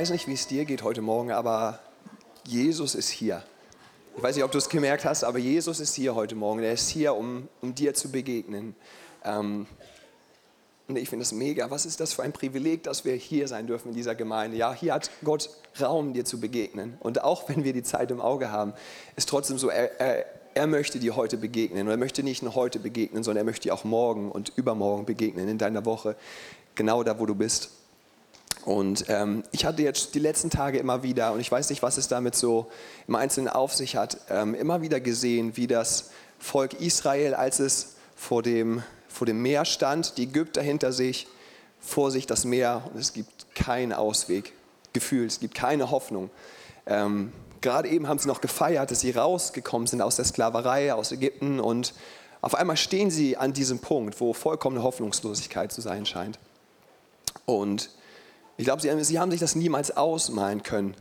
weiß nicht, wie es dir geht heute Morgen, aber Jesus ist hier. Ich weiß nicht, ob du es gemerkt hast, aber Jesus ist hier heute Morgen. Er ist hier, um, um dir zu begegnen. Ähm, und ich finde es mega. Was ist das für ein Privileg, dass wir hier sein dürfen in dieser Gemeinde? Ja, hier hat Gott Raum, dir zu begegnen. Und auch wenn wir die Zeit im Auge haben, ist trotzdem so, er, er, er möchte dir heute begegnen. Und er möchte nicht nur heute begegnen, sondern er möchte dir auch morgen und übermorgen begegnen in deiner Woche, genau da, wo du bist. Und ähm, ich hatte jetzt die letzten Tage immer wieder, und ich weiß nicht, was es damit so im Einzelnen auf sich hat, ähm, immer wieder gesehen, wie das Volk Israel, als es vor dem, vor dem Meer stand, die Ägypter hinter sich, vor sich das Meer und es gibt keinen Ausweg, gefühlt, es gibt keine Hoffnung. Ähm, Gerade eben haben sie noch gefeiert, dass sie rausgekommen sind aus der Sklaverei, aus Ägypten und auf einmal stehen sie an diesem Punkt, wo vollkommene Hoffnungslosigkeit zu sein scheint. Und ich glaube, sie, sie haben sich das niemals ausmalen können,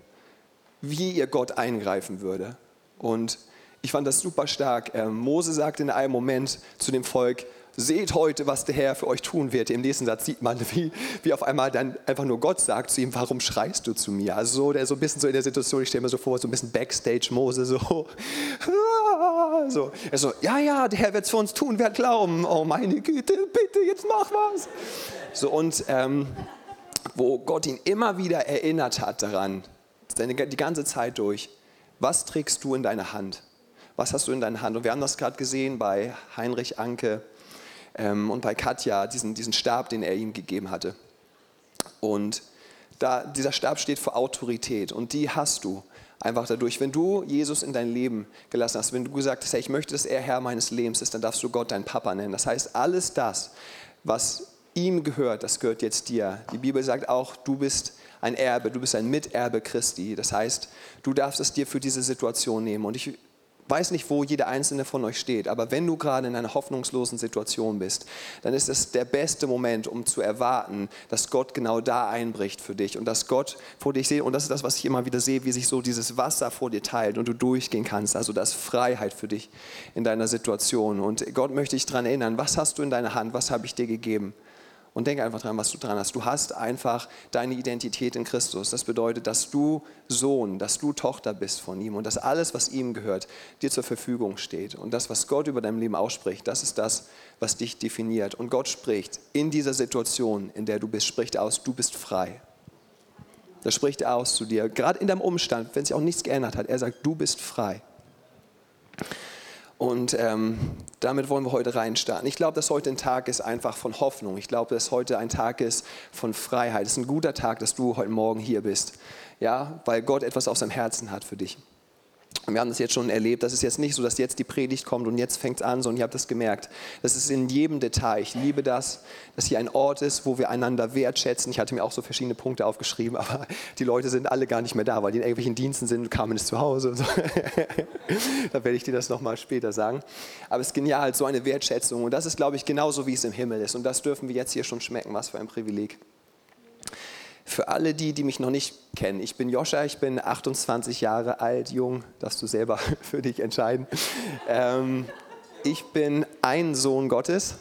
wie ihr Gott eingreifen würde. Und ich fand das super stark. Ähm, Mose sagte in einem Moment zu dem Volk, seht heute, was der Herr für euch tun wird. Im nächsten Satz sieht man, wie, wie auf einmal dann einfach nur Gott sagt zu ihm, warum schreist du zu mir? Also so, der so ein bisschen so in der Situation, ich stelle mir so vor, so ein bisschen Backstage-Mose, so, so. Er so, ja, ja, der Herr wird es für uns tun, wer glauben. Oh meine Güte, bitte, jetzt mach was. So und ähm, wo Gott ihn immer wieder erinnert hat daran, die ganze Zeit durch, was trägst du in deiner Hand? Was hast du in deiner Hand? Und wir haben das gerade gesehen bei Heinrich Anke ähm, und bei Katja, diesen, diesen Stab, den er ihm gegeben hatte. Und da, dieser Stab steht für Autorität und die hast du einfach dadurch. Wenn du Jesus in dein Leben gelassen hast, wenn du gesagt hast, hey, ich möchte, dass er Herr meines Lebens ist, dann darfst du Gott deinen Papa nennen. Das heißt, alles das, was ihm gehört, das gehört jetzt dir. Die Bibel sagt auch, du bist ein Erbe, du bist ein Miterbe Christi. Das heißt, du darfst es dir für diese Situation nehmen. Und ich weiß nicht, wo jeder einzelne von euch steht, aber wenn du gerade in einer hoffnungslosen Situation bist, dann ist es der beste Moment, um zu erwarten, dass Gott genau da einbricht für dich und dass Gott vor dich seht. Und das ist das, was ich immer wieder sehe, wie sich so dieses Wasser vor dir teilt und du durchgehen kannst. Also das Freiheit für dich in deiner Situation. Und Gott möchte dich daran erinnern, was hast du in deiner Hand, was habe ich dir gegeben? Und denke einfach dran, was du dran hast. Du hast einfach deine Identität in Christus. Das bedeutet, dass du Sohn, dass du Tochter bist von ihm und dass alles, was ihm gehört, dir zur Verfügung steht. Und das, was Gott über dein Leben ausspricht, das ist das, was dich definiert. Und Gott spricht in dieser Situation, in der du bist, spricht aus, du bist frei. Das spricht er aus zu dir, gerade in deinem Umstand, wenn sich auch nichts geändert hat. Er sagt, du bist frei. Und ähm, damit wollen wir heute reinstarten. Ich glaube, dass heute ein Tag ist einfach von Hoffnung. Ich glaube, dass heute ein Tag ist von Freiheit. Es ist ein guter Tag, dass du heute Morgen hier bist. Ja, weil Gott etwas auf seinem Herzen hat für dich. Wir haben das jetzt schon erlebt. Das ist jetzt nicht so, dass jetzt die Predigt kommt und jetzt fängt es an, sondern ihr habt das gemerkt. Das ist in jedem Detail. Ich liebe das, dass hier ein Ort ist, wo wir einander wertschätzen. Ich hatte mir auch so verschiedene Punkte aufgeschrieben, aber die Leute sind alle gar nicht mehr da, weil die in irgendwelchen Diensten sind und kamen nicht zu Hause. So. da werde ich dir das nochmal später sagen. Aber es ist genial, so eine Wertschätzung. Und das ist, glaube ich, genauso, wie es im Himmel ist. Und das dürfen wir jetzt hier schon schmecken. Was für ein Privileg. Für alle die, die mich noch nicht kennen, ich bin Joscha, ich bin 28 Jahre alt, jung, darfst du selber für dich entscheiden. Ähm, ich bin ein Sohn Gottes,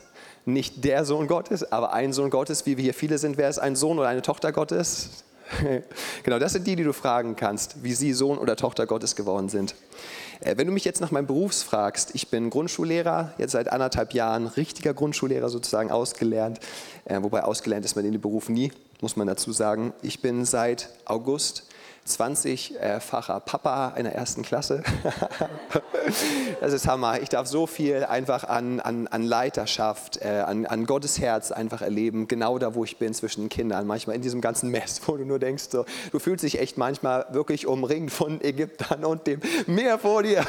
nicht der Sohn Gottes, aber ein Sohn Gottes, wie wir hier viele sind. Wer ist ein Sohn oder eine Tochter Gottes? genau, das sind die, die du fragen kannst, wie sie Sohn oder Tochter Gottes geworden sind. Äh, wenn du mich jetzt nach meinem Beruf fragst, ich bin Grundschullehrer, jetzt seit anderthalb Jahren, richtiger Grundschullehrer sozusagen ausgelernt, äh, wobei ausgelernt ist man in den Beruf nie, muss man dazu sagen. Ich bin seit August 20-facher Papa einer ersten Klasse. das ist Hammer. Ich darf so viel einfach an, an, an Leiterschaft, äh, an, an Gottes Herz einfach erleben, genau da, wo ich bin, zwischen den Kindern. Manchmal in diesem ganzen Mess, wo du nur denkst, so, du fühlst dich echt manchmal wirklich umringt von Ägyptern und dem Meer vor dir.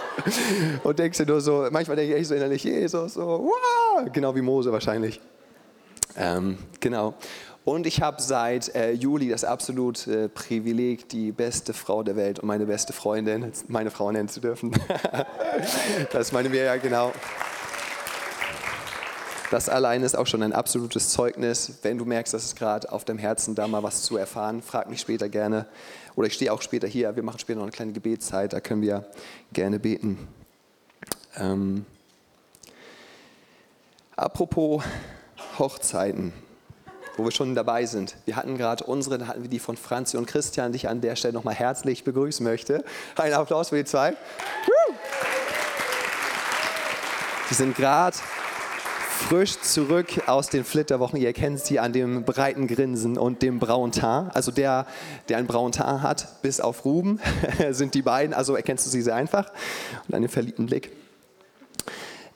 und denkst dir nur so, manchmal denke ich echt so innerlich, Jesus, so, wow! genau wie Mose wahrscheinlich. Ähm, genau. Und ich habe seit äh, Juli das absolute äh, Privileg, die beste Frau der Welt und meine beste Freundin, meine Frau nennen zu dürfen. das meine Mirja, genau. Das allein ist auch schon ein absolutes Zeugnis. Wenn du merkst, dass es gerade auf deinem Herzen da mal was zu erfahren, frag mich später gerne. Oder ich stehe auch später hier. Wir machen später noch eine kleine Gebetszeit, da können wir gerne beten. Ähm, apropos Hochzeiten. Wo wir schon dabei sind. Wir hatten gerade unsere, da hatten wir die von Franzi und Christian, die ich an der Stelle nochmal herzlich begrüßen möchte. Ein Applaus für die zwei. Die sind gerade frisch zurück aus den Flitterwochen. Ihr kennt sie an dem breiten Grinsen und dem braunen Teint. Also der, der einen braunen Teint hat, bis auf Ruben, sind die beiden. Also erkennst du sie sehr einfach und einen verliebten Blick.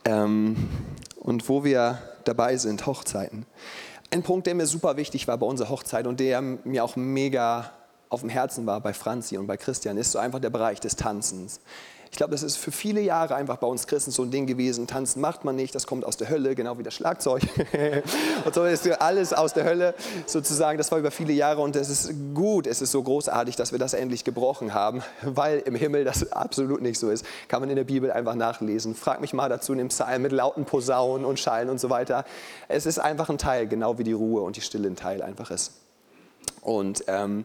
Ähm, und wo wir dabei sind, Hochzeiten. Ein Punkt, der mir super wichtig war bei unserer Hochzeit und der mir auch mega auf dem Herzen war bei Franzi und bei Christian, ist so einfach der Bereich des Tanzens. Ich glaube, das ist für viele Jahre einfach bei uns Christen so ein Ding gewesen. Tanzen macht man nicht, das kommt aus der Hölle, genau wie das Schlagzeug. und so ist alles aus der Hölle sozusagen. Das war über viele Jahre und es ist gut, es ist so großartig, dass wir das endlich gebrochen haben, weil im Himmel das absolut nicht so ist. Kann man in der Bibel einfach nachlesen. Frag mich mal dazu in dem Psalm mit lauten Posaunen und Schallen und so weiter. Es ist einfach ein Teil, genau wie die Ruhe und die Stille ein Teil einfach ist. Und ähm,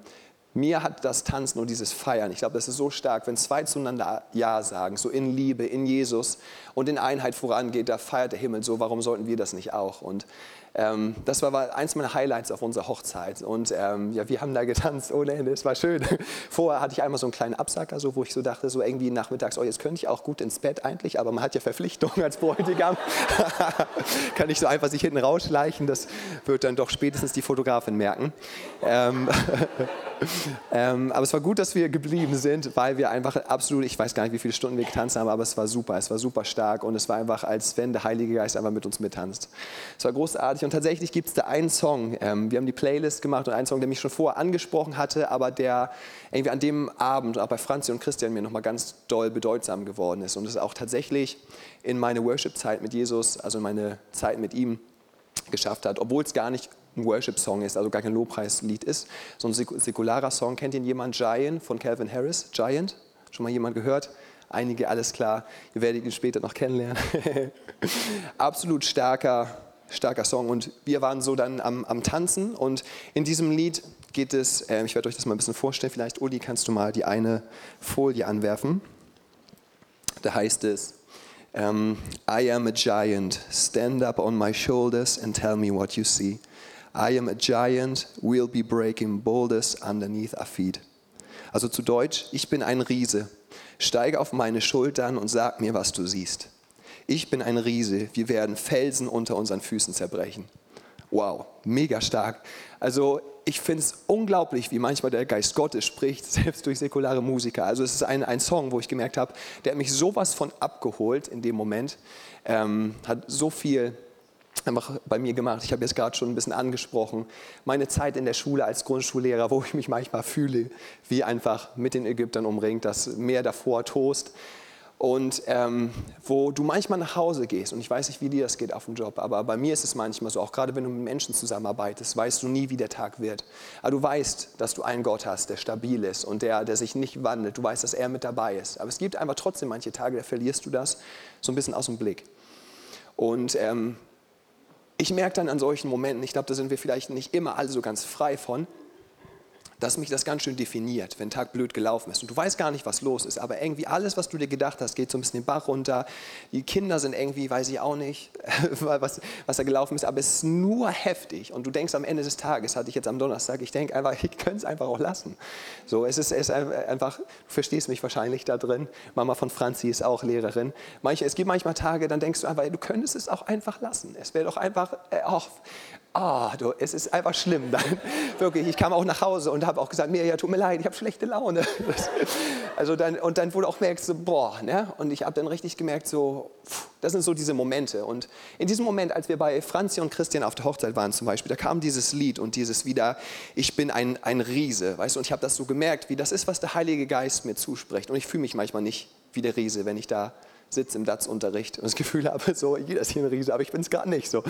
mir hat das Tanzen und dieses Feiern, ich glaube, das ist so stark, wenn zwei zueinander Ja sagen, so in Liebe, in Jesus und in Einheit vorangeht, da feiert der Himmel so, warum sollten wir das nicht auch? Und ähm, das war eins meiner Highlights auf unserer Hochzeit. Und ähm, ja, wir haben da getanzt ohne Ende, es war schön. Vorher hatte ich einmal so einen kleinen Absacker, so, wo ich so dachte, so irgendwie nachmittags, oh, jetzt könnte ich auch gut ins Bett eigentlich, aber man hat ja Verpflichtungen als Bräutigam. Kann ich so einfach sich hinten rausschleichen, das wird dann doch spätestens die Fotografin merken. Ähm, ähm, aber es war gut, dass wir geblieben sind, weil wir einfach absolut, ich weiß gar nicht, wie viele Stunden wir getanzt haben, aber es war super, es war super stark und es war einfach, als wenn der Heilige Geist einfach mit uns mittanzt. Es war großartig. Und tatsächlich gibt es da einen Song, ähm, wir haben die Playlist gemacht und einen Song, der mich schon vorher angesprochen hatte, aber der irgendwie an dem Abend, auch bei Franzi und Christian, mir nochmal ganz doll bedeutsam geworden ist. Und es auch tatsächlich in meine Worship-Zeit mit Jesus, also in meine Zeit mit ihm, geschafft hat, obwohl es gar nicht ein Worship-Song ist, also gar kein Lobpreislied ist, so ein säkularer Song. Kennt ihn jemand? Giant von Calvin Harris? Giant? Schon mal jemand gehört? Einige, alles klar. Ihr werdet ihn später noch kennenlernen. Absolut starker starker Song. Und wir waren so dann am, am Tanzen und in diesem Lied geht es, äh, ich werde euch das mal ein bisschen vorstellen, vielleicht Uli, kannst du mal die eine Folie anwerfen. Da heißt es, um, ähm, I am a giant, stand up on my shoulders and tell me what you see. I am a giant, we'll be breaking boulders underneath our feet. Also zu Deutsch, ich bin ein Riese, steige auf meine Schultern und sag mir, was du siehst ich bin ein Riese, wir werden Felsen unter unseren Füßen zerbrechen. Wow, mega stark. Also ich finde es unglaublich, wie manchmal der Geist Gottes spricht, selbst durch säkulare Musiker. Also es ist ein, ein Song, wo ich gemerkt habe, der hat mich sowas von abgeholt in dem Moment, ähm, hat so viel einfach bei mir gemacht. Ich habe jetzt gerade schon ein bisschen angesprochen, meine Zeit in der Schule als Grundschullehrer, wo ich mich manchmal fühle, wie einfach mit den Ägyptern umringt, das Meer davor tost und ähm, wo du manchmal nach Hause gehst und ich weiß nicht, wie dir das geht auf dem Job, aber bei mir ist es manchmal so, auch gerade wenn du mit Menschen zusammenarbeitest, weißt du nie, wie der Tag wird. Aber du weißt, dass du einen Gott hast, der stabil ist und der, der sich nicht wandelt. Du weißt, dass er mit dabei ist. Aber es gibt einfach trotzdem manche Tage, da verlierst du das so ein bisschen aus dem Blick. Und ähm, ich merke dann an solchen Momenten, ich glaube, da sind wir vielleicht nicht immer alle so ganz frei von, dass mich das ganz schön definiert, wenn Tag blöd gelaufen ist. Und du weißt gar nicht, was los ist, aber irgendwie alles, was du dir gedacht hast, geht so ein bisschen den Bach runter. Die Kinder sind irgendwie, weiß ich auch nicht, was, was da gelaufen ist, aber es ist nur heftig. Und du denkst am Ende des Tages, hatte ich jetzt am Donnerstag, ich denke einfach, ich könnte es einfach auch lassen. So, es ist, es ist einfach, du verstehst mich wahrscheinlich da drin. Mama von Franzi ist auch Lehrerin. Manche, es gibt manchmal Tage, dann denkst du einfach, du könntest es auch einfach lassen. Es wäre doch einfach, äh, auch, Ah, du, es ist einfach schlimm. Dann, wirklich, ich kam auch nach Hause und habe auch gesagt, mir, ja, tut mir leid, ich habe schlechte Laune. also dann, und dann wurde auch merkt so, boah, ne? und ich habe dann richtig gemerkt, so, pff, das sind so diese Momente. Und in diesem Moment, als wir bei Franzi und Christian auf der Hochzeit waren zum Beispiel, da kam dieses Lied und dieses wieder, ich bin ein, ein Riese, weißt du, und ich habe das so gemerkt, wie das ist, was der Heilige Geist mir zuspricht. Und ich fühle mich manchmal nicht wie der Riese, wenn ich da sitze im DATS-Unterricht und das Gefühl habe, so, jeder ist hier ein Riese, aber ich bin es gar nicht so.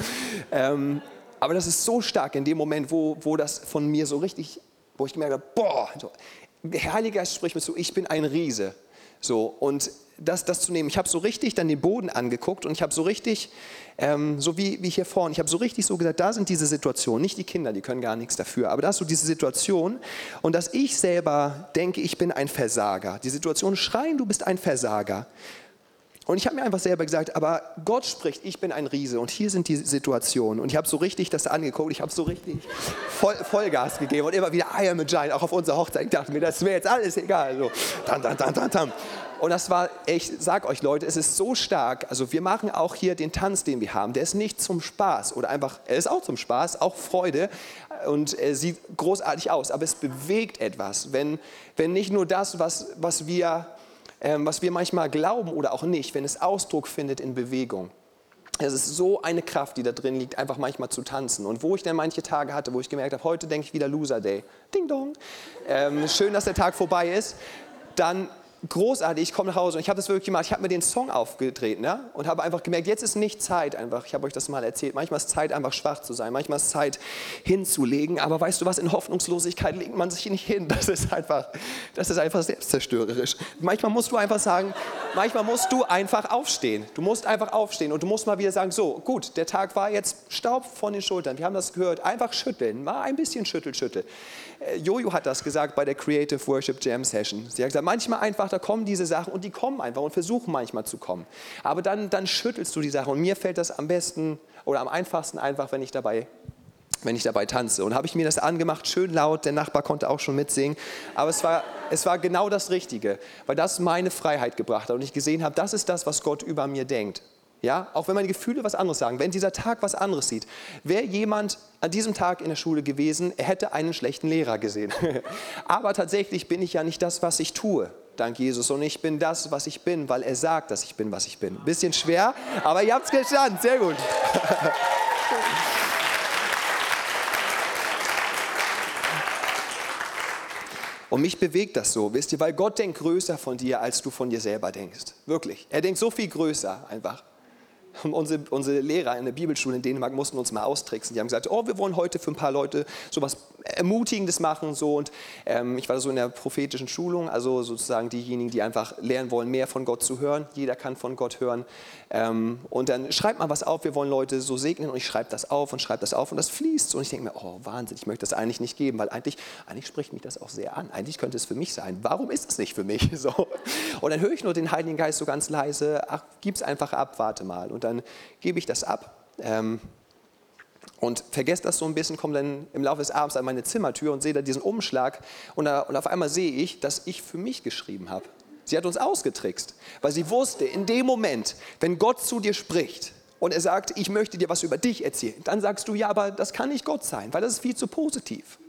Ähm, aber das ist so stark in dem Moment, wo, wo das von mir so richtig, wo ich gemerkt habe, boah, so, der Heilige Geist spricht mir so, ich bin ein Riese. So, und das, das zu nehmen, ich habe so richtig dann den Boden angeguckt und ich habe so richtig, ähm, so wie, wie hier vorne, ich habe so richtig so gesagt, da sind diese Situationen, nicht die Kinder, die können gar nichts dafür, aber da ist so diese Situation und dass ich selber denke, ich bin ein Versager. Die Situation schreien, du bist ein Versager. Und ich habe mir einfach selber gesagt, aber Gott spricht, ich bin ein Riese und hier sind die Situationen. Und ich habe so richtig das angeguckt, ich habe so richtig voll, Vollgas gegeben und immer wieder I am a Giant, auch auf unserer Hochzeit. Ich dachte mir, das wäre jetzt alles egal. So, dann, dann, dann, dann, dann. Und das war, ich sag euch Leute, es ist so stark. Also wir machen auch hier den Tanz, den wir haben. Der ist nicht zum Spaß oder einfach, er ist auch zum Spaß, auch Freude und er sieht großartig aus. Aber es bewegt etwas, wenn, wenn nicht nur das, was, was wir ähm, was wir manchmal glauben oder auch nicht, wenn es Ausdruck findet in Bewegung. Es ist so eine Kraft, die da drin liegt, einfach manchmal zu tanzen. Und wo ich dann manche Tage hatte, wo ich gemerkt habe, heute denke ich wieder Loser Day. Ding dong. Ähm, schön, dass der Tag vorbei ist. Dann großartig, ich komme nach Hause und ich habe das wirklich gemacht. Ich habe mir den Song aufgedreht ne? und habe einfach gemerkt, jetzt ist nicht Zeit einfach. Ich habe euch das mal erzählt. Manchmal ist Zeit einfach schwach zu sein. Manchmal ist Zeit hinzulegen. Aber weißt du was? In Hoffnungslosigkeit legt man sich nicht hin. Das ist einfach, das ist einfach selbstzerstörerisch. Manchmal musst du einfach sagen, manchmal musst du einfach aufstehen. Du musst einfach aufstehen und du musst mal wieder sagen, so gut, der Tag war jetzt Staub von den Schultern. Wir haben das gehört. Einfach schütteln, mal ein bisschen schüttel, schüttel. Äh, Jojo hat das gesagt bei der Creative Worship Jam Session. Sie hat gesagt, manchmal einfach, da kommen diese Sachen und die kommen einfach und versuchen manchmal zu kommen. Aber dann, dann schüttelst du die Sachen und mir fällt das am besten oder am einfachsten einfach, wenn ich dabei wenn ich dabei tanze. Und habe ich mir das angemacht, schön laut, der Nachbar konnte auch schon mitsingen. Aber es war, es war genau das Richtige, weil das meine Freiheit gebracht hat und ich gesehen habe, das ist das, was Gott über mir denkt. Ja, auch wenn meine Gefühle was anderes sagen, wenn dieser Tag was anderes sieht. Wäre jemand an diesem Tag in der Schule gewesen, er hätte einen schlechten Lehrer gesehen. Aber tatsächlich bin ich ja nicht das, was ich tue, dank Jesus. Und ich bin das, was ich bin, weil er sagt, dass ich bin, was ich bin. Bisschen schwer, aber ihr habt es gestanden. Sehr gut. Und mich bewegt das so, wisst ihr, weil Gott denkt größer von dir, als du von dir selber denkst. Wirklich. Er denkt so viel größer einfach. Unsere, unsere Lehrer in der Bibelschule in Dänemark mussten uns mal austricksen. Die haben gesagt, oh, wir wollen heute für ein paar Leute sowas Ermutigendes machen. So. Und ähm, ich war so in der prophetischen Schulung, also sozusagen diejenigen, die einfach lernen wollen, mehr von Gott zu hören. Jeder kann von Gott hören. Ähm, und dann schreibt man was auf, wir wollen Leute so segnen und ich schreibe das auf und schreibe das auf und das fließt. Und ich denke mir, oh Wahnsinn, ich möchte das eigentlich nicht geben, weil eigentlich, eigentlich spricht mich das auch sehr an. Eigentlich könnte es für mich sein. Warum ist das nicht für mich? So. Und dann höre ich nur den Heiligen Geist so ganz leise, ach, gib's einfach ab, warte mal. Und dann gebe ich das ab. Ähm, und vergesst das so ein bisschen, komme dann im Laufe des Abends an meine Zimmertür und sehe da diesen Umschlag und, da, und auf einmal sehe ich, dass ich für mich geschrieben habe. Sie hat uns ausgetrickst, weil sie wusste, in dem Moment, wenn Gott zu dir spricht und er sagt, ich möchte dir was über dich erzählen, dann sagst du, ja, aber das kann nicht Gott sein, weil das ist viel zu positiv.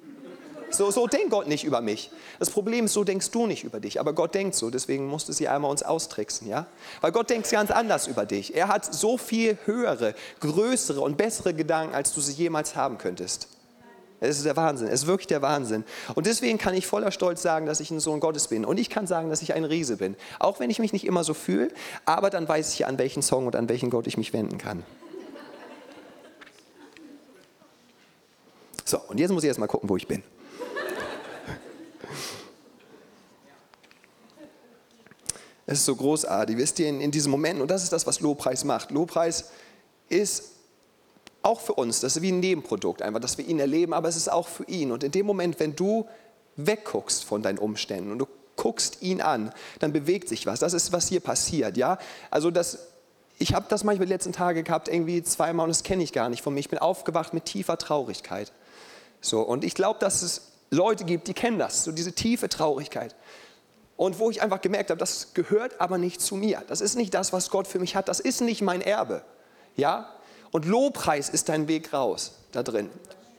So, so denkt Gott nicht über mich. Das Problem ist, so denkst du nicht über dich. Aber Gott denkt so, deswegen musste sie einmal uns austricksen. Ja? Weil Gott denkt ganz anders über dich. Er hat so viel höhere, größere und bessere Gedanken, als du sie jemals haben könntest. Es ist der Wahnsinn, es ist wirklich der Wahnsinn. Und deswegen kann ich voller Stolz sagen, dass ich ein Sohn Gottes bin. Und ich kann sagen, dass ich ein Riese bin. Auch wenn ich mich nicht immer so fühle, aber dann weiß ich, an welchen Song und an welchen Gott ich mich wenden kann. So, und jetzt muss ich erst mal gucken, wo ich bin. Es ist so großartig, wisst ihr, in, in diesem Moment, und das ist das, was Lobpreis macht. Lobpreis ist auch für uns, das ist wie ein Nebenprodukt, einfach, dass wir ihn erleben, aber es ist auch für ihn. Und in dem Moment, wenn du wegguckst von deinen Umständen und du guckst ihn an, dann bewegt sich was. Das ist, was hier passiert, ja. Also das, ich habe das manchmal die letzten Tage gehabt, irgendwie zweimal, und das kenne ich gar nicht von mir. Ich bin aufgewacht mit tiefer Traurigkeit. So, und ich glaube, dass es Leute gibt, die kennen das, so diese tiefe Traurigkeit. Und wo ich einfach gemerkt habe, das gehört aber nicht zu mir. Das ist nicht das, was Gott für mich hat. Das ist nicht mein Erbe. Ja? Und Lobpreis ist dein Weg raus da drin.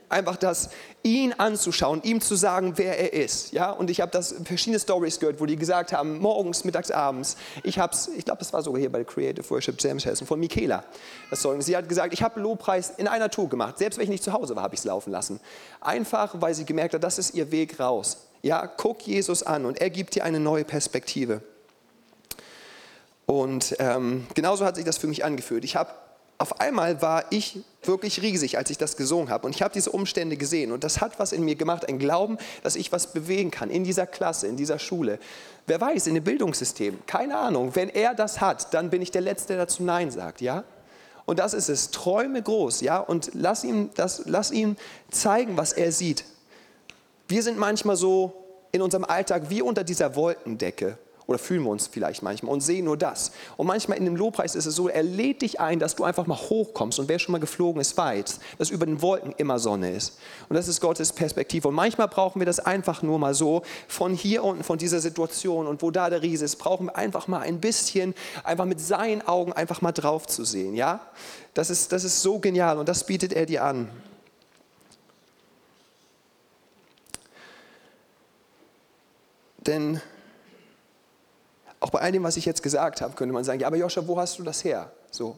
Einfach das, ihn anzuschauen, ihm zu sagen, wer er ist. Ja? Und ich habe das verschiedene Stories gehört, wo die gesagt haben, morgens, mittags, abends. Ich habe es, ich glaube, das war sogar hier bei Creative Worship Jam Session von Michaela. Das Sie hat gesagt, ich habe Lobpreis in einer Tour gemacht. Selbst wenn ich nicht zu Hause war, habe ich es laufen lassen. Einfach, weil sie gemerkt hat, das ist ihr Weg raus. Ja, guck Jesus an und er gibt dir eine neue Perspektive. Und ähm, genauso hat sich das für mich angefühlt. Ich habe auf einmal war ich wirklich riesig, als ich das gesungen habe. Und ich habe diese Umstände gesehen. Und das hat was in mir gemacht, ein Glauben, dass ich was bewegen kann in dieser Klasse, in dieser Schule. Wer weiß, in dem Bildungssystem, keine Ahnung. Wenn er das hat, dann bin ich der Letzte, der dazu Nein sagt, ja? Und das ist es. Träume groß, ja? Und lass ihm, das, lass ihm zeigen, was er sieht. Wir sind manchmal so in unserem Alltag wie unter dieser Wolkendecke Oder fühlen wir uns vielleicht manchmal und sehen nur das. Und manchmal in dem Lobpreis ist es so, er lädt dich ein, dass du einfach mal hochkommst. Und wer schon mal geflogen ist, weiß, dass über den Wolken immer Sonne ist. Und das ist Gottes Perspektive. Und manchmal brauchen wir das einfach nur mal so, von hier unten, von dieser Situation und wo da der Riese ist, brauchen wir einfach mal ein bisschen, einfach mit seinen Augen einfach mal drauf zu sehen. Ja? Das ist, das ist so genial und das bietet er dir an. Denn auch bei all dem, was ich jetzt gesagt habe, könnte man sagen, ja, aber Joscha, wo hast du das her? So,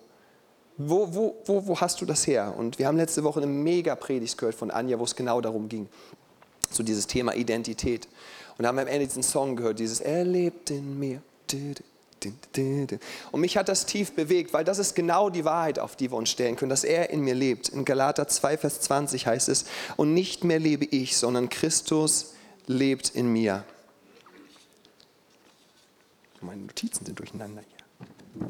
wo, wo, wo, wo hast du das her? Und wir haben letzte Woche eine mega Predigt gehört von Anja, wo es genau darum ging, so dieses Thema Identität. Und haben am Ende diesen Song gehört, dieses Er lebt in mir. Und mich hat das tief bewegt, weil das ist genau die Wahrheit, auf die wir uns stellen können, dass er in mir lebt. In Galater 2, Vers 20 heißt es, und nicht mehr lebe ich, sondern Christus lebt in mir. Meine Notizen sind durcheinander hier.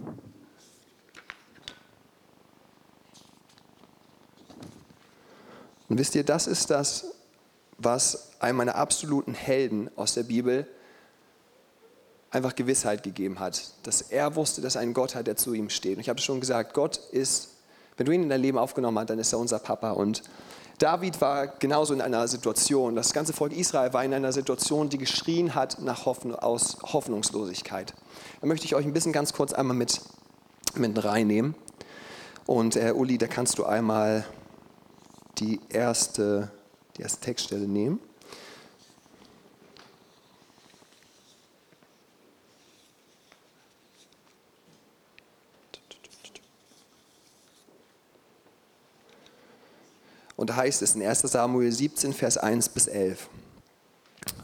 Und wisst ihr, das ist das, was einem meiner absoluten Helden aus der Bibel einfach Gewissheit gegeben hat, dass er wusste, dass einen Gott hat, der zu ihm steht. Und ich habe schon gesagt, Gott ist, wenn du ihn in dein Leben aufgenommen hast, dann ist er unser Papa. Und David war genauso in einer Situation, das ganze Volk Israel war in einer Situation, die geschrien hat nach Hoffnung, aus Hoffnungslosigkeit. Da möchte ich euch ein bisschen ganz kurz einmal mit, mit reinnehmen. Und äh, Uli, da kannst du einmal die erste, die erste Textstelle nehmen. Heißt es in 1 Samuel 17, Vers 1 bis 11.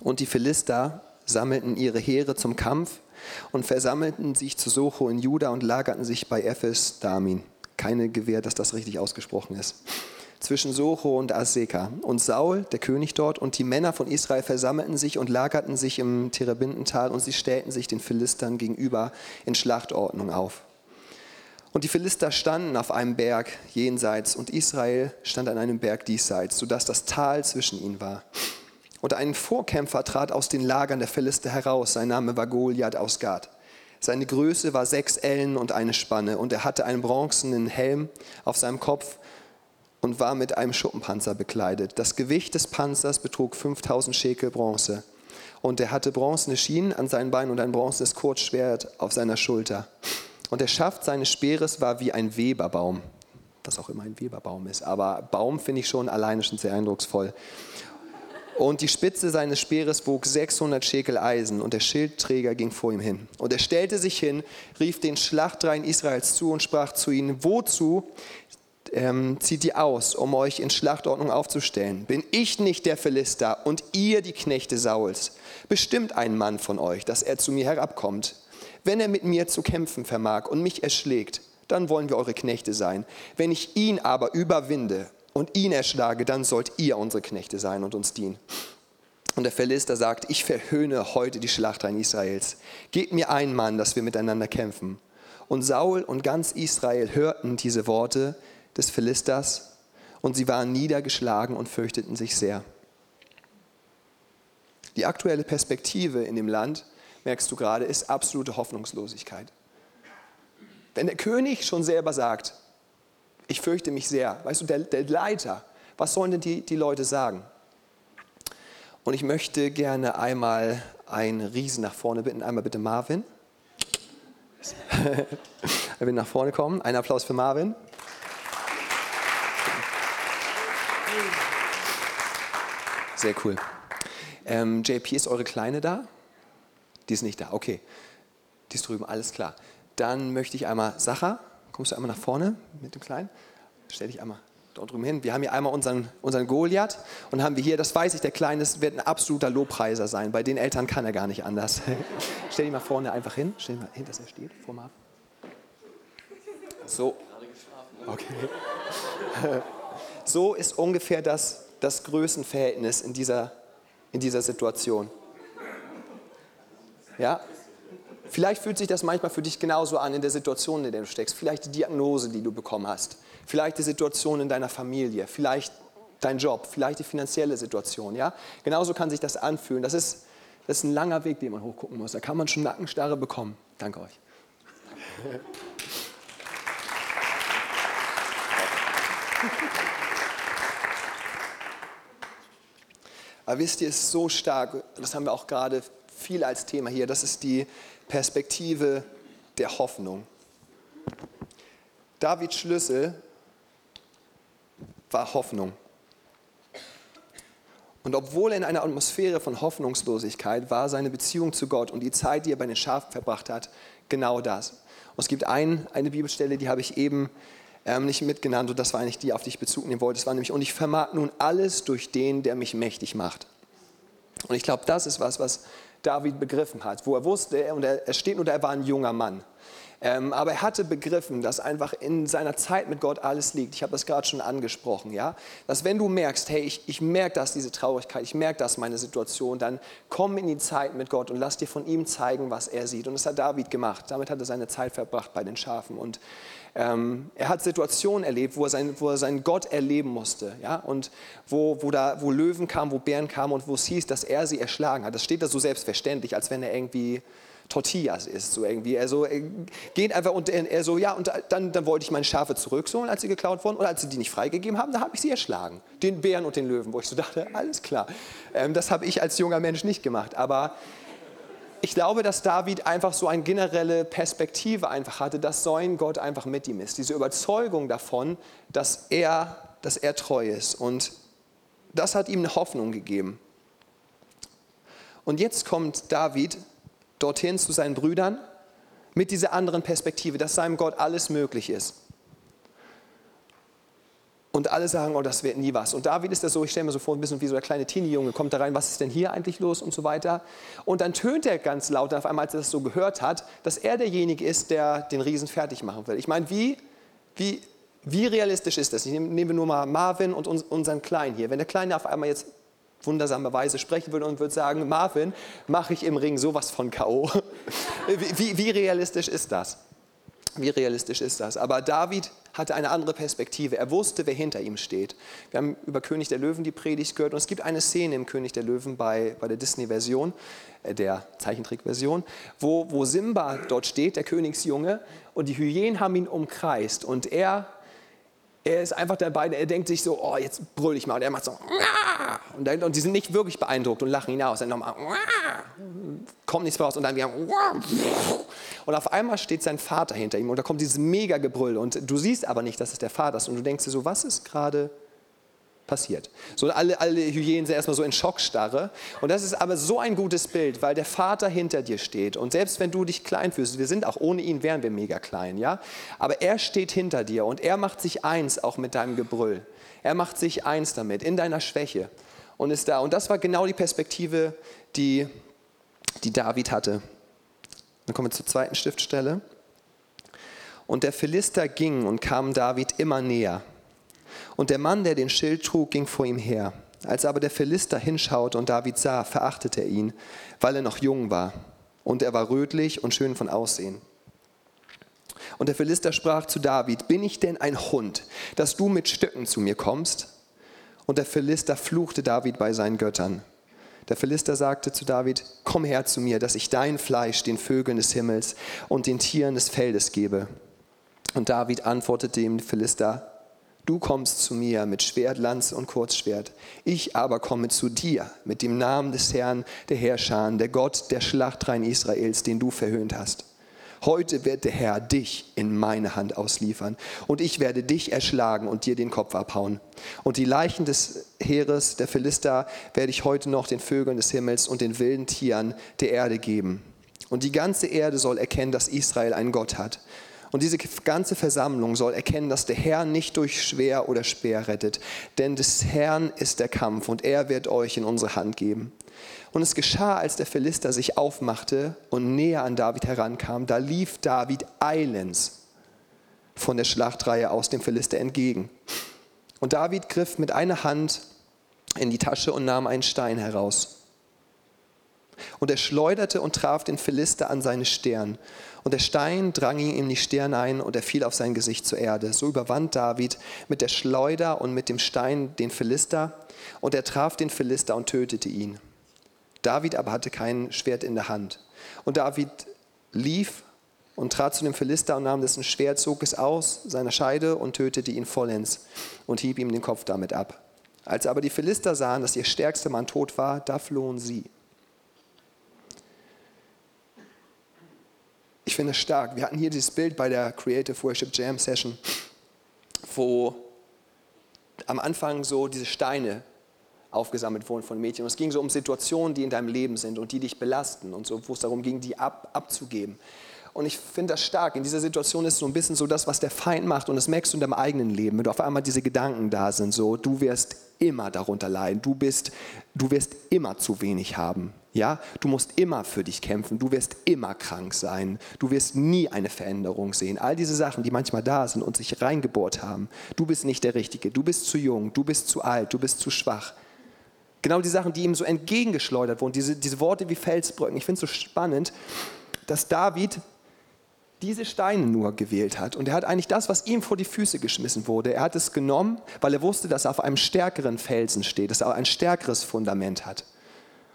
Und die Philister sammelten ihre Heere zum Kampf und versammelten sich zu Socho in Juda und lagerten sich bei Ephes Damin. Keine Gewähr, dass das richtig ausgesprochen ist. Zwischen Socho und Aseka. Und Saul, der König dort, und die Männer von Israel versammelten sich und lagerten sich im Terebintental und sie stellten sich den Philistern gegenüber in Schlachtordnung auf. Und die Philister standen auf einem Berg jenseits und Israel stand an einem Berg diesseits, sodass das Tal zwischen ihnen war. Und ein Vorkämpfer trat aus den Lagern der Philister heraus. Sein Name war Goliath aus Gad. Seine Größe war sechs Ellen und eine Spanne. Und er hatte einen bronzenen Helm auf seinem Kopf und war mit einem Schuppenpanzer bekleidet. Das Gewicht des Panzers betrug 5000 Schekel Bronze. Und er hatte bronzene Schienen an seinen Beinen und ein bronzenes Kurzschwert auf seiner Schulter. Und der Schaft seines Speeres war wie ein Weberbaum, was auch immer ein Weberbaum ist. Aber Baum finde ich schon alleine schon sehr eindrucksvoll. Und die Spitze seines Speeres wog 600 Schekel Eisen und der Schildträger ging vor ihm hin. Und er stellte sich hin, rief den Schlachtreihen Israels zu und sprach zu ihnen, wozu ähm, zieht ihr aus, um euch in Schlachtordnung aufzustellen? Bin ich nicht der Philister und ihr die Knechte Sauls? Bestimmt ein Mann von euch, dass er zu mir herabkommt. Wenn er mit mir zu kämpfen vermag und mich erschlägt, dann wollen wir eure Knechte sein. Wenn ich ihn aber überwinde und ihn erschlage, dann sollt ihr unsere Knechte sein und uns dienen. Und der Philister sagt, ich verhöhne heute die Schlachtreihen Israels. Gebt mir einen Mann, dass wir miteinander kämpfen. Und Saul und ganz Israel hörten diese Worte des Philisters und sie waren niedergeschlagen und fürchteten sich sehr. Die aktuelle Perspektive in dem Land merkst du gerade, ist absolute Hoffnungslosigkeit. Wenn der König schon selber sagt, ich fürchte mich sehr, weißt du, der, der Leiter, was sollen denn die, die Leute sagen? Und ich möchte gerne einmal einen Riesen nach vorne bitten. Einmal bitte Marvin. er will nach vorne kommen. Ein Applaus für Marvin. Sehr cool. Ähm, JP, ist eure Kleine da? Die ist nicht da, okay. Die ist drüben, alles klar. Dann möchte ich einmal, Sacha, kommst du einmal nach vorne mit dem Kleinen? Stell dich einmal dort drüben hin. Wir haben hier einmal unseren, unseren Goliath und haben wir hier, das weiß ich, der Kleine wird ein absoluter Lobpreiser sein. Bei den Eltern kann er gar nicht anders. Stell dich mal vorne einfach hin. Stell dich mal hin, dass er steht, vor Marvin. So. Okay. So ist ungefähr das, das Größenverhältnis in dieser, in dieser Situation. Ja? Vielleicht fühlt sich das manchmal für dich genauso an in der Situation, in der du steckst. Vielleicht die Diagnose, die du bekommen hast. Vielleicht die Situation in deiner Familie. Vielleicht dein Job. Vielleicht die finanzielle Situation. Ja? Genauso kann sich das anfühlen. Das ist, Das ist ein langer Weg, den man hochgucken muss. Da kann man schon Nackenstarre bekommen. Danke euch. Aber wisst ihr, es ist so stark, das haben wir auch gerade viel als Thema hier, das ist die Perspektive der Hoffnung. Davids Schlüssel war Hoffnung. Und obwohl er in einer Atmosphäre von Hoffnungslosigkeit war, seine Beziehung zu Gott und die Zeit, die er bei den Schafen verbracht hat, genau das. Und es gibt ein, eine Bibelstelle, die habe ich eben ähm, nicht mitgenannt und das war eigentlich die, auf die ich Bezug nehmen wollte. Es war nämlich, und ich vermag nun alles durch den, der mich mächtig macht. Und ich glaube, das ist was, was David begriffen hat, wo er wusste, und er, steht nur da, er war ein junger Mann. Ähm, aber er hatte begriffen, dass einfach in seiner Zeit mit Gott alles liegt. Ich habe das gerade schon angesprochen, ja. Dass wenn du merkst, hey, ich, ich merke das, diese Traurigkeit, ich merke das, meine Situation, dann komm in die Zeit mit Gott und lass dir von ihm zeigen, was er sieht. Und das hat David gemacht. Damit hat er seine Zeit verbracht bei den Schafen. Und ähm, er hat Situationen erlebt, wo er, sein, wo er seinen Gott erleben musste. Ja? Und wo, wo, da, wo Löwen kamen, wo Bären kamen und wo es hieß, dass er sie erschlagen hat. Das steht da so selbstverständlich, als wenn er irgendwie Tortillas ist, so irgendwie. Er so, er geht einfach und er so, ja, und dann, dann wollte ich meine Schafe zurückholen, als sie geklaut wurden. Und als sie die nicht freigegeben haben, da habe ich sie erschlagen. Den Bären und den Löwen, wo ich so dachte, alles klar. Ähm, das habe ich als junger Mensch nicht gemacht. Aber ich glaube, dass David einfach so eine generelle Perspektive einfach hatte, dass sein Gott einfach mit ihm ist. Diese Überzeugung davon, dass er, dass er treu ist. Und das hat ihm eine Hoffnung gegeben. Und jetzt kommt David dorthin zu seinen Brüdern mit dieser anderen Perspektive, dass seinem Gott alles möglich ist. Und alle sagen, oh, das wird nie was. Und David ist das so, ich stelle mir so vor, ein bisschen wie so der kleine Teenie-Junge, kommt da rein, was ist denn hier eigentlich los und so weiter. Und dann tönt er ganz laut, auf einmal, als er das so gehört hat, dass er derjenige ist, der den Riesen fertig machen will. Ich meine, wie, wie, wie realistisch ist das? Ich nehme, nehmen wir nur mal Marvin und unseren Kleinen hier. Wenn der Kleine auf einmal jetzt wundersamerweise sprechen würde und würde sagen, Marvin, mache ich im Ring sowas von K.O. wie, wie, wie realistisch ist das? Wie realistisch ist das? Aber David hatte eine andere Perspektive. Er wusste, wer hinter ihm steht. Wir haben über König der Löwen die Predigt gehört und es gibt eine Szene im König der Löwen bei, bei der Disney-Version, äh, der Zeichentrick-Version, wo, wo Simba dort steht, der Königsjunge, und die Hyänen haben ihn umkreist und er er ist einfach dabei, er denkt sich so, oh, jetzt brüll ich mal. Und er macht so, und, dann, und die sind nicht wirklich beeindruckt und lachen ihn aus. Dann nochmal, kommt nichts raus und dann wieder, und auf einmal steht sein Vater hinter ihm. Und da kommt dieses mega Gebrüll und du siehst aber nicht, dass es der Vater ist. Und du denkst dir so, was ist gerade passiert. So alle, alle Hyänen sind erstmal so in Schockstarre. Und das ist aber so ein gutes Bild, weil der Vater hinter dir steht. Und selbst wenn du dich klein fühlst, wir sind auch ohne ihn, wären wir mega klein, ja. Aber er steht hinter dir und er macht sich eins auch mit deinem Gebrüll. Er macht sich eins damit, in deiner Schwäche. Und ist da. Und das war genau die Perspektive, die, die David hatte. Dann kommen wir zur zweiten Stiftstelle. Und der Philister ging und kam David immer näher. Und der Mann, der den Schild trug, ging vor ihm her. Als aber der Philister hinschaute und David sah, verachtete er ihn, weil er noch jung war. Und er war rötlich und schön von Aussehen. Und der Philister sprach zu David, bin ich denn ein Hund, dass du mit Stöcken zu mir kommst? Und der Philister fluchte David bei seinen Göttern. Der Philister sagte zu David, komm her zu mir, dass ich dein Fleisch den Vögeln des Himmels und den Tieren des Feldes gebe. Und David antwortete dem Philister, Du kommst zu mir mit Schwert, Lanze und Kurzschwert. Ich aber komme zu dir mit dem Namen des Herrn der Herrscher, der Gott der Schlachtreihen Israels, den du verhöhnt hast. Heute wird der Herr dich in meine Hand ausliefern und ich werde dich erschlagen und dir den Kopf abhauen. Und die Leichen des Heeres der Philister werde ich heute noch den Vögeln des Himmels und den wilden Tieren der Erde geben. Und die ganze Erde soll erkennen, dass Israel einen Gott hat und diese ganze Versammlung soll erkennen, dass der Herr nicht durch Schwer oder Speer rettet, denn des Herrn ist der Kampf und er wird euch in unsere Hand geben. Und es geschah, als der Philister sich aufmachte und näher an David herankam, da lief David eilends von der Schlachtreihe aus dem Philister entgegen. Und David griff mit einer Hand in die Tasche und nahm einen Stein heraus. Und er schleuderte und traf den Philister an seine Stirn. Und der Stein drang ihm in die Stirn ein und er fiel auf sein Gesicht zur Erde. So überwand David mit der Schleuder und mit dem Stein den Philister und er traf den Philister und tötete ihn. David aber hatte kein Schwert in der Hand. Und David lief und trat zu dem Philister und nahm dessen Schwert, zog es aus seiner Scheide und tötete ihn vollends und hieb ihm den Kopf damit ab. Als aber die Philister sahen, dass ihr stärkster Mann tot war, da flohen sie. Ich finde es stark. Wir hatten hier dieses Bild bei der Creative Worship Jam Session, wo am Anfang so diese Steine aufgesammelt wurden von Mädchen. Und es ging so um Situationen, die in deinem Leben sind und die dich belasten und so, wo es darum ging, die ab, abzugeben. Und ich finde das stark. In dieser Situation ist so ein bisschen so das, was der Feind macht. Und das merkst du in deinem eigenen Leben. Wenn du auf einmal diese Gedanken da sind, so, du wirst immer darunter leiden. Du, bist, du wirst immer zu wenig haben. Ja, du musst immer für dich kämpfen. Du wirst immer krank sein. Du wirst nie eine Veränderung sehen. All diese Sachen, die manchmal da sind und sich reingebohrt haben. Du bist nicht der Richtige. Du bist zu jung. Du bist zu alt. Du bist zu schwach. Genau die Sachen, die ihm so entgegengeschleudert wurden. Diese, diese Worte wie Felsbrücken. Ich finde es so spannend, dass David diese Steine nur gewählt hat. Und er hat eigentlich das, was ihm vor die Füße geschmissen wurde, er hat es genommen, weil er wusste, dass er auf einem stärkeren Felsen steht, dass er ein stärkeres Fundament hat.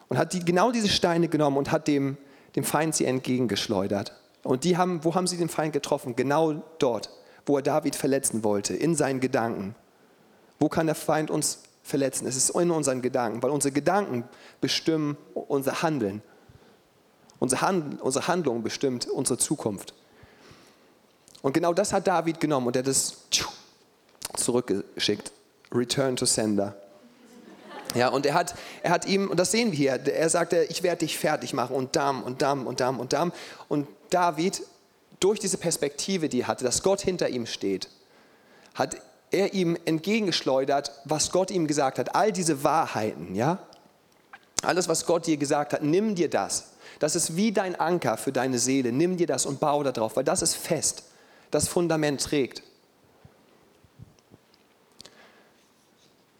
Und hat die, genau diese Steine genommen und hat dem, dem Feind sie entgegengeschleudert. Und die haben, wo haben sie den Feind getroffen? Genau dort, wo er David verletzen wollte, in seinen Gedanken. Wo kann der Feind uns verletzen? Es ist in unseren Gedanken, weil unsere Gedanken bestimmen unser Handeln. Unsere, Hand, unsere Handlung bestimmt unsere Zukunft. Und genau das hat David genommen und er hat es zurückgeschickt. Return to sender. Ja, und er hat, er hat ihm, und das sehen wir hier, er sagte, ich werde dich fertig machen und dam und dam und dam und dam. Und David, durch diese Perspektive, die er hatte, dass Gott hinter ihm steht, hat er ihm entgegengeschleudert, was Gott ihm gesagt hat. All diese Wahrheiten, ja, alles, was Gott dir gesagt hat, nimm dir das. Das ist wie dein Anker für deine Seele. Nimm dir das und baue darauf, weil das ist fest das Fundament trägt.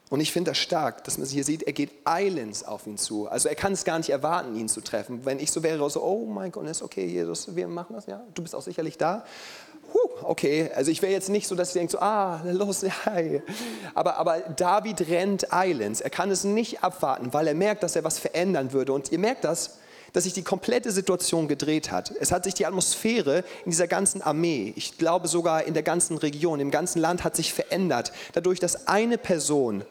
Und ich finde das stark, dass man hier sieht, er geht eilends auf ihn zu. Also er kann es gar nicht erwarten, ihn zu treffen. Wenn ich so wäre, so, oh mein Gott, ist okay, Jesus, wir machen das, ja, du bist auch sicherlich da. Puh, okay, also ich wäre jetzt nicht so, dass ich denke, so, ah, los, hi. Aber, aber David rennt eilends. Er kann es nicht abwarten, weil er merkt, dass er was verändern würde. Und ihr merkt das, dass sich die komplette Situation gedreht hat. Es hat sich die Atmosphäre in dieser ganzen Armee, ich glaube sogar in der ganzen Region, im ganzen Land hat sich verändert, dadurch, dass eine Person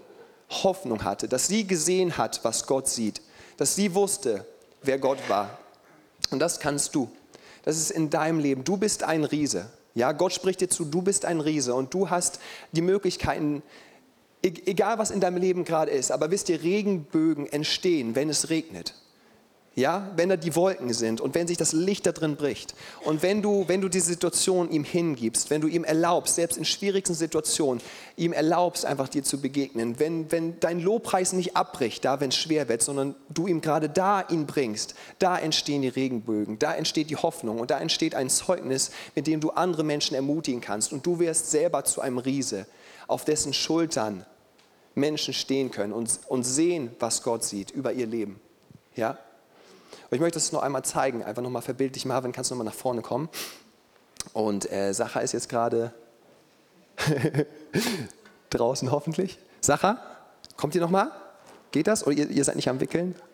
Hoffnung hatte, dass sie gesehen hat, was Gott sieht, dass sie wusste, wer Gott war. Und das kannst du. Das ist in deinem Leben. Du bist ein Riese. Ja, Gott spricht dir zu, du bist ein Riese und du hast die Möglichkeiten, e-, egal was in deinem Leben gerade ist, aber wisst ihr, Regenbögen entstehen, wenn es regnet ja, wenn da die Wolken sind und wenn sich das Licht da drin bricht und wenn du, wenn du die Situation ihm hingibst, wenn du ihm erlaubst, selbst in schwierigsten Situationen, ihm erlaubst, einfach dir zu begegnen, wenn, wenn dein Lobpreis nicht abbricht, da wenn es schwer wird, sondern du ihm gerade da ihn bringst, da entstehen die Regenbögen, da entsteht die Hoffnung und da entsteht ein Zeugnis, mit dem du andere Menschen ermutigen kannst und du wirst selber zu einem Riese, auf dessen Schultern Menschen stehen können und, und sehen, was Gott sieht über ihr Leben. Ja? Aber ich möchte das noch einmal zeigen, einfach nochmal verbildlich. Marvin, kannst du nochmal nach vorne kommen? Und äh, Sacha ist jetzt gerade draußen hoffentlich. Sacha, kommt ihr nochmal? Geht das? Oder ihr, ihr seid nicht am Wickeln?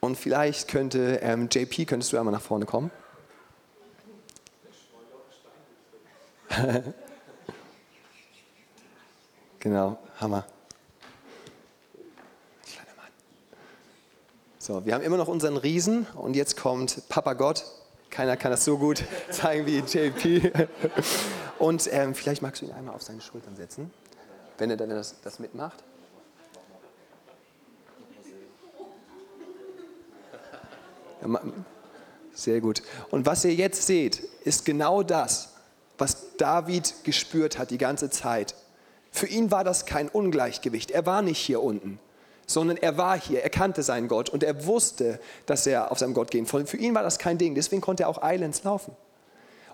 Und vielleicht könnte ähm, JP, könntest du einmal nach vorne kommen? genau, Hammer. So, wir haben immer noch unseren Riesen und jetzt kommt Papa Gott. Keiner kann das so gut zeigen wie JP. Und ähm, vielleicht magst du ihn einmal auf seine Schultern setzen, wenn er dann das, das mitmacht. Sehr gut. Und was ihr jetzt seht, ist genau das, was David gespürt hat die ganze Zeit. Für ihn war das kein Ungleichgewicht. Er war nicht hier unten sondern er war hier, er kannte seinen Gott und er wusste, dass er auf seinen Gott gehen wollte. Für ihn war das kein Ding, deswegen konnte er auch Islands laufen.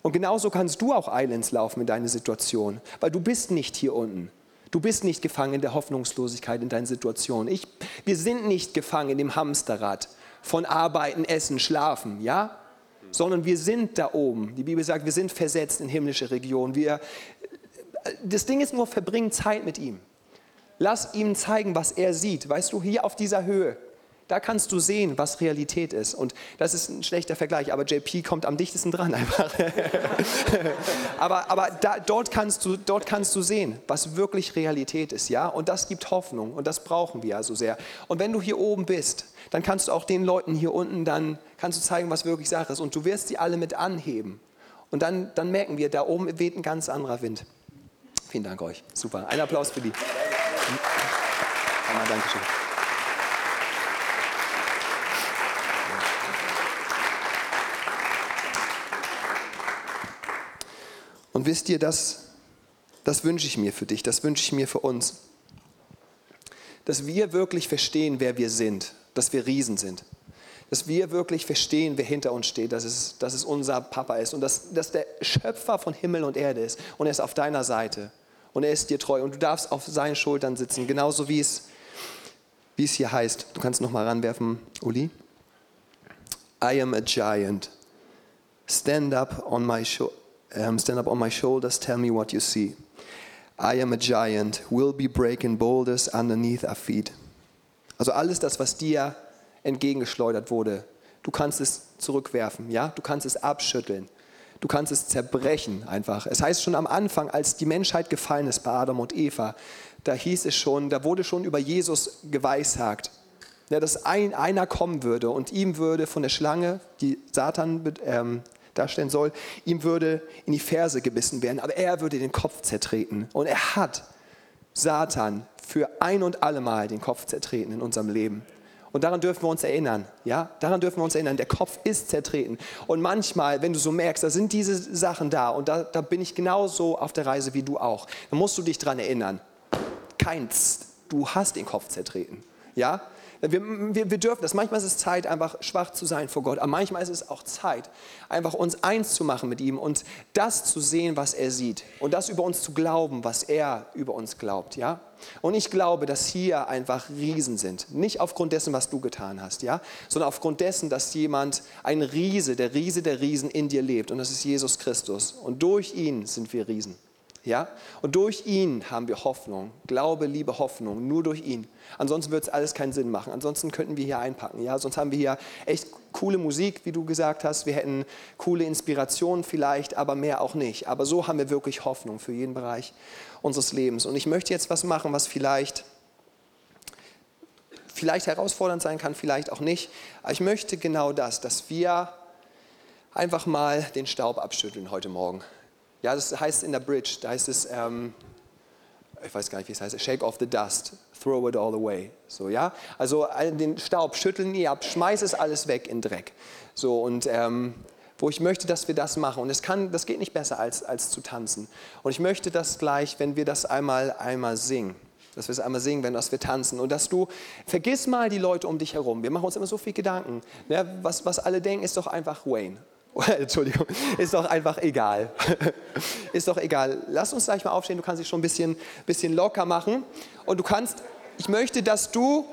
Und genauso kannst du auch Islands laufen in deine Situation, weil du bist nicht hier unten. Du bist nicht gefangen in der Hoffnungslosigkeit in deiner Situation. Ich, wir sind nicht gefangen in dem Hamsterrad von Arbeiten, Essen, Schlafen, ja? Sondern wir sind da oben. Die Bibel sagt, wir sind versetzt in himmlische Regionen. Wir, das Ding ist nur, verbringen Zeit mit ihm. Lass ihm zeigen, was er sieht. Weißt du, hier auf dieser Höhe, da kannst du sehen, was Realität ist. Und das ist ein schlechter Vergleich, aber JP kommt am dichtesten dran einfach. aber aber da, dort, kannst du, dort kannst du sehen, was wirklich Realität ist. ja. Und das gibt Hoffnung und das brauchen wir also sehr. Und wenn du hier oben bist, dann kannst du auch den Leuten hier unten dann kannst du zeigen, was wirklich Sache ist. Und du wirst sie alle mit anheben. Und dann, dann merken wir, da oben weht ein ganz anderer Wind. Vielen Dank euch. Super. Ein Applaus für die. Dankeschön. Und wisst ihr, das, das wünsche ich mir für dich, das wünsche ich mir für uns. Dass wir wirklich verstehen, wer wir sind, dass wir Riesen sind. Dass wir wirklich verstehen, wer hinter uns steht, dass es, dass es unser Papa ist und dass, dass der Schöpfer von Himmel und Erde ist und er ist auf deiner Seite und er ist dir treu und du darfst auf seinen Schultern sitzen, genauso wie es, wie es hier heißt. Du kannst noch mal ranwerfen, Uli. I am a giant. Stand up on my um, stand up on my shoulders, tell me what you see. I am a giant, will be breaking boulders underneath our feet. Also alles das, was dir entgegengeschleudert wurde, du kannst es zurückwerfen, ja? Du kannst es abschütteln. Du kannst es zerbrechen einfach. Es heißt schon am Anfang, als die Menschheit gefallen ist bei Adam und Eva, da hieß es schon, da wurde schon über Jesus geweissagt, ja, dass ein, einer kommen würde und ihm würde von der Schlange, die Satan ähm, darstellen soll, ihm würde in die Ferse gebissen werden, aber er würde den Kopf zertreten. Und er hat Satan für ein und allemal den Kopf zertreten in unserem Leben. Und daran dürfen wir uns erinnern, ja? Daran dürfen wir uns erinnern. Der Kopf ist zertreten. Und manchmal, wenn du so merkst, da sind diese Sachen da und da, da bin ich genauso auf der Reise wie du auch, dann musst du dich daran erinnern. Keins, du hast den Kopf zertreten, ja? Wir, wir, wir, dürfen das. Manchmal ist es Zeit, einfach schwach zu sein vor Gott. Aber manchmal ist es auch Zeit, einfach uns eins zu machen mit ihm und das zu sehen, was er sieht. Und das über uns zu glauben, was er über uns glaubt. Ja? Und ich glaube, dass hier einfach Riesen sind. Nicht aufgrund dessen, was du getan hast, ja? sondern aufgrund dessen, dass jemand, ein Riese, der Riese der Riesen in dir lebt. Und das ist Jesus Christus. Und durch ihn sind wir Riesen. Ja? Und durch ihn haben wir Hoffnung. Glaube, Liebe, Hoffnung. Nur durch ihn. Ansonsten wird es alles keinen Sinn machen. Ansonsten könnten wir hier einpacken. Ja? Sonst haben wir hier echt coole Musik, wie du gesagt hast. Wir hätten coole Inspirationen vielleicht, aber mehr auch nicht. Aber so haben wir wirklich Hoffnung für jeden Bereich unseres Lebens. Und ich möchte jetzt was machen, was vielleicht, vielleicht herausfordernd sein kann, vielleicht auch nicht. Aber ich möchte genau das, dass wir einfach mal den Staub abschütteln heute Morgen. Ja, das heißt in der Bridge, da heißt es, ähm, ich weiß gar nicht, wie es heißt, shake off the dust, throw it all away. So, ja? Also den Staub schütteln nie ab, schmeiß es alles weg in Dreck. So, und ähm, wo ich möchte, dass wir das machen. Und es kann, das geht nicht besser als, als zu tanzen. Und ich möchte das gleich, wenn wir das einmal, einmal singen, dass wir es einmal singen, wenn dass wir tanzen. Und dass du, vergiss mal die Leute um dich herum. Wir machen uns immer so viel Gedanken. Ne? Was, was alle denken, ist doch einfach Wayne. Entschuldigung, ist doch einfach egal. ist doch egal. Lass uns gleich mal aufstehen, du kannst dich schon ein bisschen, bisschen locker machen. Und du kannst, ich möchte, dass du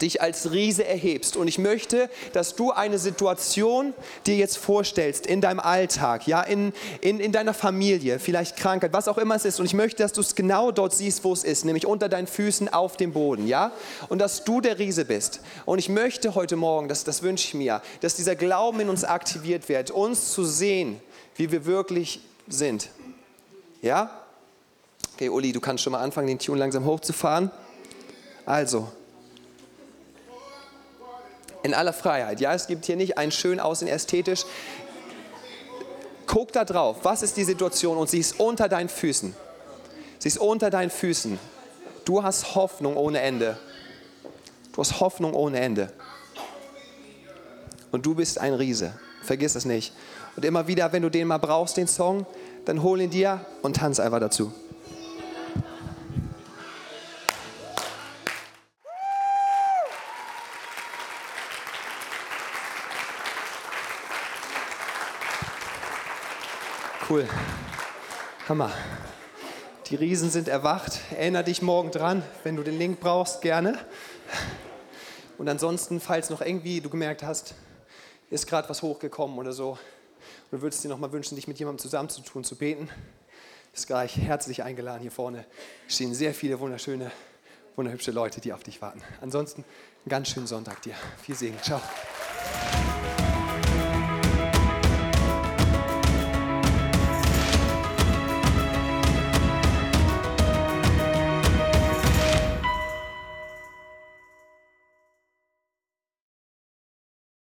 dich als Riese erhebst. Und ich möchte, dass du eine Situation dir jetzt vorstellst in deinem Alltag, ja, in, in, in deiner Familie, vielleicht Krankheit, was auch immer es ist. Und ich möchte, dass du es genau dort siehst, wo es ist, nämlich unter deinen Füßen auf dem Boden, ja. Und dass du der Riese bist. Und ich möchte heute Morgen, das, das wünsche ich mir, dass dieser Glauben in uns aktiviert wird, uns zu sehen, wie wir wirklich sind. Ja? Okay, Uli, du kannst schon mal anfangen, den Tune langsam hochzufahren. Also, in aller Freiheit. Ja, es gibt hier nicht ein schön aussehen ästhetisch. Guck da drauf, was ist die Situation und sie ist unter deinen Füßen. Sie ist unter deinen Füßen. Du hast Hoffnung ohne Ende. Du hast Hoffnung ohne Ende. Und du bist ein Riese. Vergiss es nicht. Und immer wieder, wenn du den mal brauchst, den Song, dann hol ihn dir und tanz einfach dazu. Cool. Hammer. Die Riesen sind erwacht. Erinner dich morgen dran, wenn du den Link brauchst, gerne. Und ansonsten, falls noch irgendwie du gemerkt hast, ist gerade was hochgekommen oder so, und du würdest dir noch mal wünschen, dich mit jemandem zusammenzutun, zu beten, bist gleich herzlich eingeladen. Hier vorne stehen sehr viele wunderschöne wunderhübsche Leute, die auf dich warten. Ansonsten einen ganz schönen Sonntag dir. Viel Segen. Ciao.